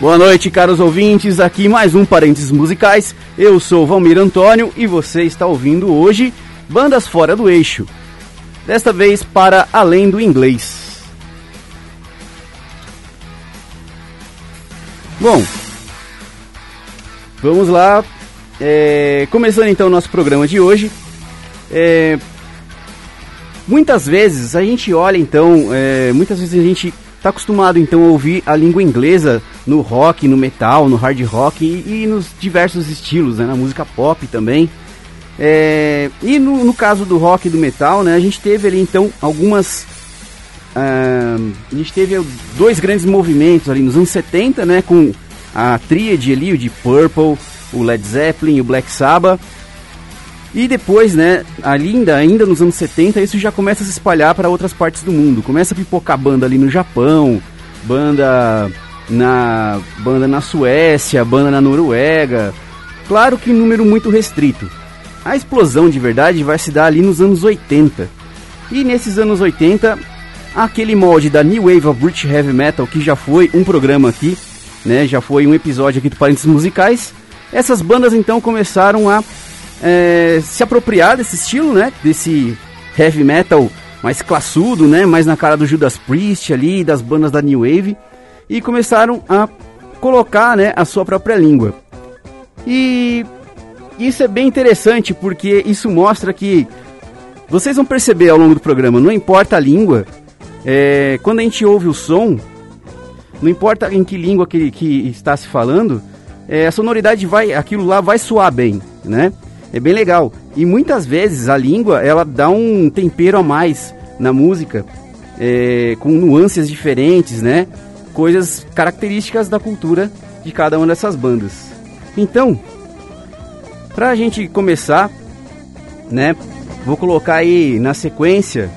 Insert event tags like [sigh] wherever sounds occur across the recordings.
Boa noite, caros ouvintes. Aqui mais um Parênteses Musicais. Eu sou Valmir Antônio e você está ouvindo hoje Bandas Fora do Eixo. Desta vez para Além do Inglês. Bom, vamos lá. É, começando então o nosso programa de hoje. É, muitas vezes a gente olha então, é, muitas vezes a gente está acostumado então a ouvir a língua inglesa no rock, no metal, no hard rock e, e nos diversos estilos, né, na música pop também. É, e no, no, caso do rock e do metal, né, a gente teve ali então algumas. Uh, a gente teve dois grandes movimentos ali nos anos 70, né, com a tríade ali, o de Purple, o Led Zeppelin, o Black Sabbath. E depois, né, ainda, ainda nos anos 70, isso já começa a se espalhar para outras partes do mundo. Começa a pipocar banda ali no Japão, banda na banda na Suécia, banda na Noruega. Claro que número muito restrito. A explosão de verdade vai se dar ali nos anos 80. E nesses anos 80, aquele molde da New Wave of British Heavy Metal, que já foi um programa aqui, né, já foi um episódio aqui do Parênteses Musicais, essas bandas então começaram a é, se apropriar desse estilo, né? Desse heavy metal mais classudo, né? Mais na cara do Judas Priest ali, das bandas da New Wave. E começaram a colocar, né, a sua própria língua. E isso é bem interessante porque isso mostra que vocês vão perceber ao longo do programa, não importa a língua, é, quando a gente ouve o som, não importa em que língua que, que está se falando, é, a sonoridade vai, aquilo lá vai soar bem, né? É bem legal. E muitas vezes a língua ela dá um tempero a mais na música, é, com nuances diferentes, né? Coisas características da cultura de cada uma dessas bandas. Então, pra gente começar, né? Vou colocar aí na sequência.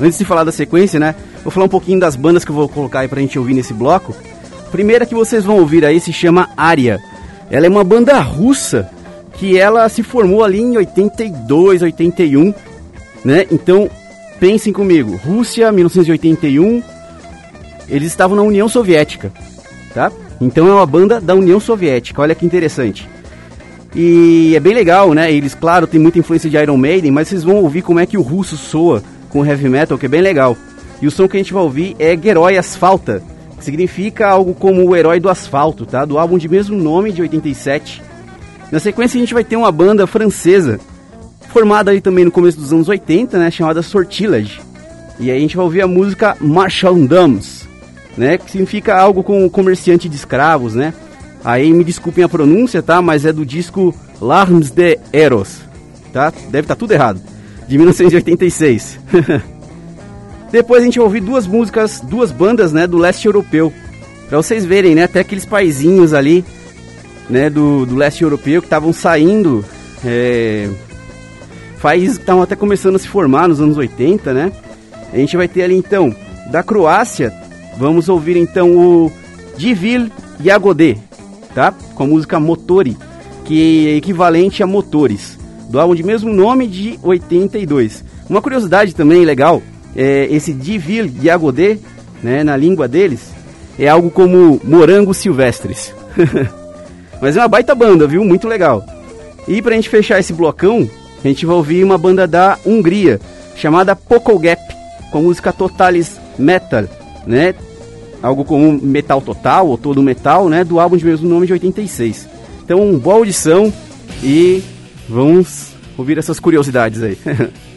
Antes de falar da sequência, né? Vou falar um pouquinho das bandas que eu vou colocar aí pra gente ouvir nesse bloco. A primeira que vocês vão ouvir aí se chama Aria. Ela é uma banda russa que ela se formou ali em 82, 81, né? Então, pensem comigo, Rússia, 1981, eles estavam na União Soviética, tá? Então é uma banda da União Soviética, olha que interessante. E é bem legal, né? Eles, claro, tem muita influência de Iron Maiden, mas vocês vão ouvir como é que o russo soa com heavy metal, que é bem legal. E o som que a gente vai ouvir é Geroi Asfalta, que significa algo como o herói do asfalto, tá? Do álbum de mesmo nome de 87. Na sequência a gente vai ter uma banda francesa, formada aí também no começo dos anos 80, né, chamada Sortilage. E aí a gente vai ouvir a música Marchandames, né, que significa algo como comerciante de escravos, né? Aí me desculpem a pronúncia, tá? Mas é do disco Larmes de Eros, tá? Deve estar tá tudo errado. De 1986. [laughs] Depois a gente vai ouvir duas músicas, duas bandas, né, do leste europeu. Pra vocês verem, né, até aqueles paizinhos ali né, do, do leste europeu que estavam saindo, é, países que estavam até começando a se formar nos anos 80, né? A gente vai ter ali então, da Croácia, vamos ouvir então o Divil Jagodê, tá? Com a música Motori, que é equivalente a Motores, do álbum de mesmo nome de 82. Uma curiosidade também legal, é esse Divil Jagodê, né, na língua deles, é algo como morangos silvestres. [laughs] Mas é uma baita banda, viu? Muito legal. E pra gente fechar esse blocão, a gente vai ouvir uma banda da Hungria, chamada Poco Gap, com a música Totalis Metal, né? Algo como metal total, ou todo metal, né? Do álbum de mesmo nome de 86. Então, boa audição e vamos ouvir essas curiosidades aí. [laughs]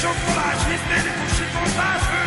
chocolate, espelho com chicotagem.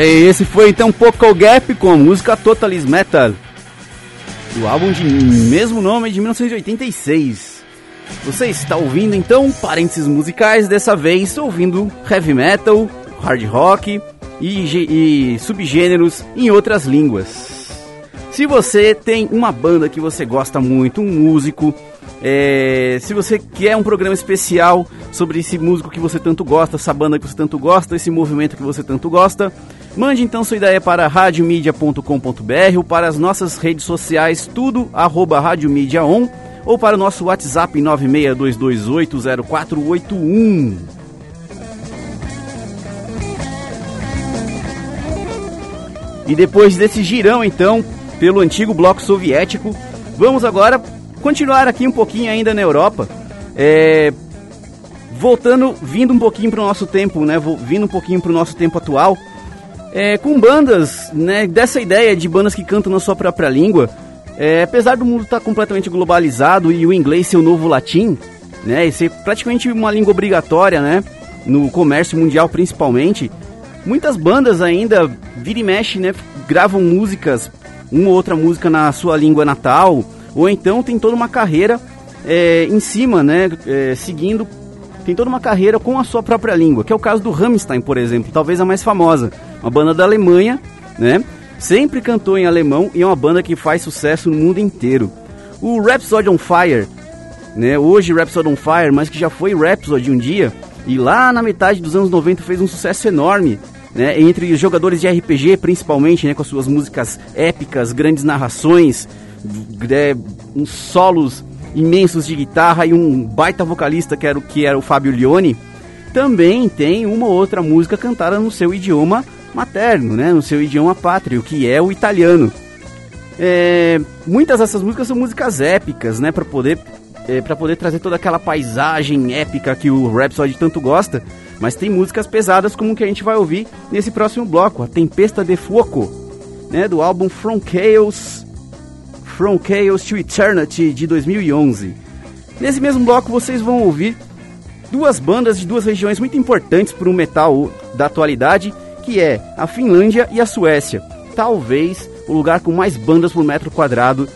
Esse foi então Poco Gap com a música Totalist Metal, do álbum de mesmo nome de 1986. Você está ouvindo então parênteses musicais, dessa vez ouvindo heavy metal, hard rock e, e subgêneros em outras línguas. Se você tem uma banda que você gosta muito, um músico, é, se você quer um programa especial sobre esse músico que você tanto gosta, essa banda que você tanto gosta, esse movimento que você tanto gosta, Mande então sua ideia para radiomedia.com.br ou para as nossas redes sociais, tudo arroba radiomediaon ou para o nosso WhatsApp 962280481. E depois desse girão então pelo antigo bloco soviético, vamos agora continuar aqui um pouquinho ainda na Europa. É, voltando, vindo um pouquinho para o nosso tempo, né? Vindo um pouquinho para o nosso tempo atual é, com bandas, né, dessa ideia de bandas que cantam na sua própria língua, é, apesar do mundo estar tá completamente globalizado e o inglês ser o novo latim, né, e ser praticamente uma língua obrigatória, né, no comércio mundial principalmente, muitas bandas ainda, vira e mexe, né, gravam músicas, uma ou outra música na sua língua natal, ou então tem toda uma carreira é, em cima, né, é, seguindo, tem toda uma carreira com a sua própria língua, que é o caso do Rammstein, por exemplo, talvez a mais famosa uma banda da Alemanha, né? Sempre cantou em alemão e é uma banda que faz sucesso no mundo inteiro. O Rhapsody on Fire, né? Hoje Rhapsody on Fire, mas que já foi Rhapsody um dia e lá na metade dos anos 90 fez um sucesso enorme, né? Entre os jogadores de RPG, principalmente, né? Com as suas músicas épicas, grandes narrações, é, uns solos imensos de guitarra e um baita vocalista que era o que era o Fábio Lione. Também tem uma outra música cantada no seu idioma materno, né, no seu idioma pátrio, que é o italiano. É, muitas dessas músicas são músicas épicas, né, para poder é, para poder trazer toda aquela paisagem épica que o Rhapsody tanto gosta, mas tem músicas pesadas como que a gente vai ouvir nesse próximo bloco, a Tempesta de Fuoco, né, do álbum From Chaos, From Chaos to Eternity de 2011. Nesse mesmo bloco vocês vão ouvir duas bandas de duas regiões muito importantes para o metal da atualidade, que é a Finlândia e a Suécia. Talvez o lugar com mais bandas por metro quadrado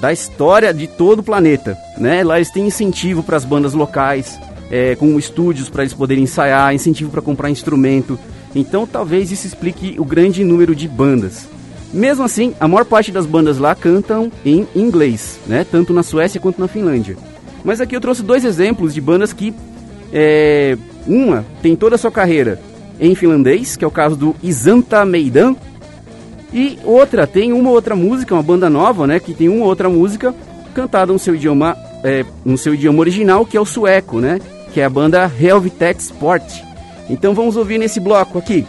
da história de todo o planeta, né? Lá eles têm incentivo para as bandas locais, é, com estúdios para eles poderem ensaiar, incentivo para comprar instrumento. Então talvez isso explique o grande número de bandas. Mesmo assim, a maior parte das bandas lá cantam em inglês, né? Tanto na Suécia quanto na Finlândia. Mas aqui eu trouxe dois exemplos de bandas que é, uma tem toda a sua carreira em finlandês, que é o caso do Isanta Meidan, e outra, tem uma outra música, uma banda nova, né? Que tem uma outra música cantada no seu idioma, é, no seu idioma original, que é o sueco, né? Que é a banda Helvetet Sport. Então vamos ouvir nesse bloco aqui.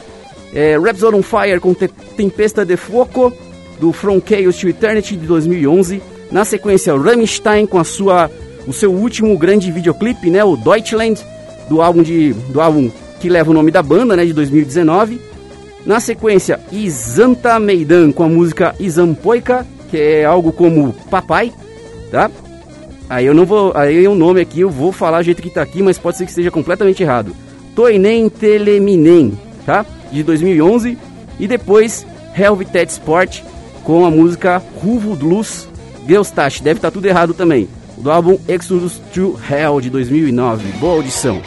É, on Fire com Te Tempesta de Foco, do From Chaos to Eternity de 2011. Na sequência, Rammstein com a sua, o seu último grande videoclipe, né? O Deutschland, do álbum, de, do álbum que leva o nome da banda, né? De 2019. Na sequência, Isanta Meidan com a música Isampoika, que é algo como papai, tá? Aí eu não vou, aí é o nome aqui, eu vou falar do jeito que tá aqui, mas pode ser que esteja completamente errado. Toinen Teleminen, tá? De 2011 e depois Helvetet Sport com a música Ruvo Blues Geostash, deve estar tá tudo errado também. Do álbum Exodus to Hell de 2009. Boa audição.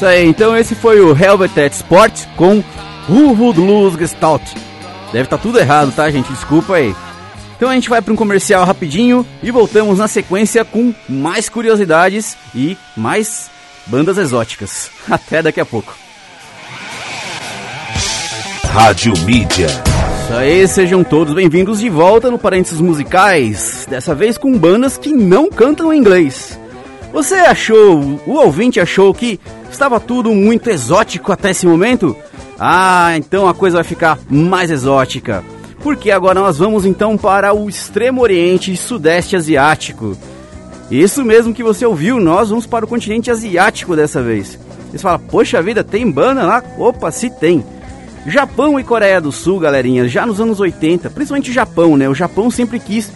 Isso aí, então esse foi o Helvetet Sport com Wood Luz Gestalt. Deve estar tá tudo errado, tá, gente? Desculpa aí. Então a gente vai para um comercial rapidinho e voltamos na sequência com mais curiosidades e mais bandas exóticas. [laughs] Até daqui a pouco. Rádio Mídia. Isso aí, sejam todos bem-vindos de volta no Parênteses Musicais. Dessa vez com bandas que não cantam em inglês. Você achou, o ouvinte achou que estava tudo muito exótico até esse momento? Ah, então a coisa vai ficar mais exótica. Porque agora nós vamos então para o extremo oriente e sudeste asiático. Isso mesmo que você ouviu, nós vamos para o continente asiático dessa vez. Você fala, poxa vida, tem banda lá? Opa, se tem. Japão e Coreia do Sul, galerinha, já nos anos 80, principalmente o Japão, né? O Japão sempre quis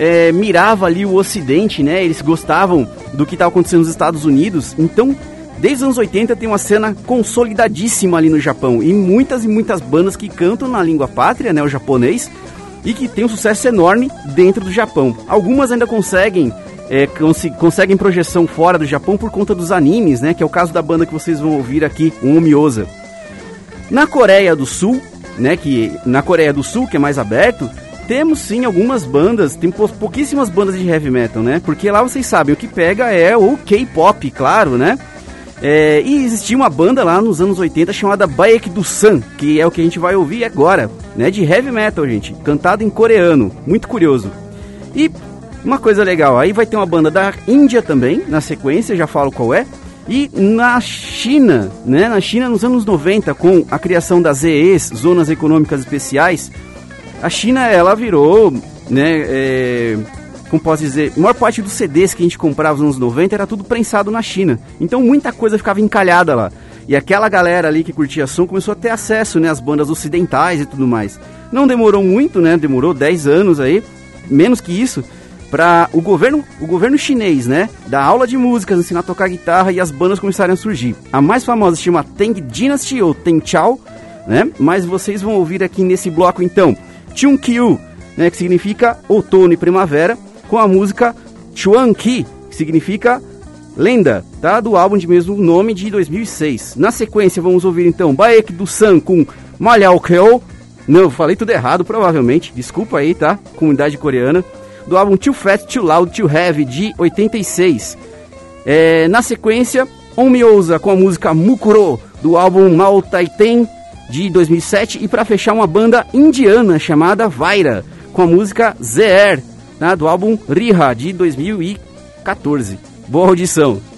é, mirava ali o Ocidente, né? Eles gostavam do que estava acontecendo nos Estados Unidos. Então, desde os anos 80 tem uma cena consolidadíssima ali no Japão e muitas e muitas bandas que cantam na língua pátria, né? O japonês e que tem um sucesso enorme dentro do Japão. Algumas ainda conseguem é, cons conseguem projeção fora do Japão por conta dos animes, né? Que é o caso da banda que vocês vão ouvir aqui, o. Na Coreia do Sul, né, que na Coreia do Sul, que é mais aberto, temos sim algumas bandas, tem pouquíssimas bandas de heavy metal, né? Porque lá vocês sabem, o que pega é o K-pop, claro, né? É, e existia uma banda lá nos anos 80 chamada Baek do Sun, que é o que a gente vai ouvir agora, né? De heavy metal, gente, cantado em coreano, muito curioso. E uma coisa legal, aí vai ter uma banda da Índia também, na sequência, já falo qual é, e na China, né, na China nos anos 90, com a criação das ZEs, Zonas Econômicas Especiais, a China ela virou, né, é, como posso dizer, a maior parte dos CDs que a gente comprava nos anos 90 era tudo prensado na China. Então muita coisa ficava encalhada lá. E aquela galera ali que curtia som começou a ter acesso, né, às bandas ocidentais e tudo mais. Não demorou muito, né, demorou 10 anos aí, menos que isso, para o governo, o governo chinês, né, dar aula de música, ensinar a tocar guitarra e as bandas começarem a surgir. A mais famosa se chama Tang Dynasty ou Teng Chao, né? Mas vocês vão ouvir aqui nesse bloco então Kyu, né, que significa outono e primavera, com a música Chuan Ki, que significa lenda, tá? Do álbum de mesmo nome de 2006. Na sequência vamos ouvir então Baek do San com Malhao Keo. Não, falei tudo errado, provavelmente. Desculpa aí, tá? Comunidade coreana do álbum Too Fat, Too Loud, Too Heavy, de 86. É, na sequência, Omiosa com a música Mukuro, do álbum Maltaiten, de 2007. E para fechar, uma banda indiana chamada Vaira, com a música Zer, né, do álbum Riha, de 2014. Boa audição!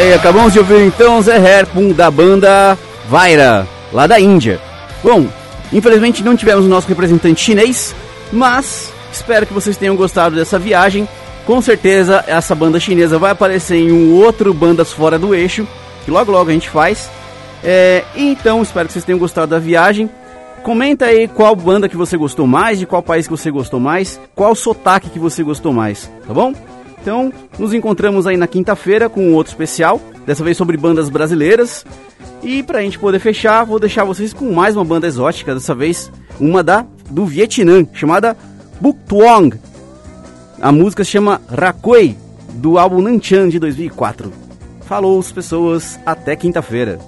Aí, acabamos de ouvir então Zé Herpum da banda Vaira, lá da Índia. Bom, infelizmente não tivemos o nosso representante chinês, mas espero que vocês tenham gostado dessa viagem. Com certeza essa banda chinesa vai aparecer em um outro Bandas Fora do Eixo, que logo logo a gente faz. É, então espero que vocês tenham gostado da viagem. Comenta aí qual banda que você gostou mais, de qual país que você gostou mais, qual sotaque que você gostou mais, tá bom? Então, nos encontramos aí na quinta-feira com outro especial, dessa vez sobre bandas brasileiras. E pra gente poder fechar, vou deixar vocês com mais uma banda exótica, dessa vez uma da do Vietnã, chamada Buk Tuong. A música se chama Rakoi, do álbum Nanchan de 2004. Falou, pessoas, até quinta-feira.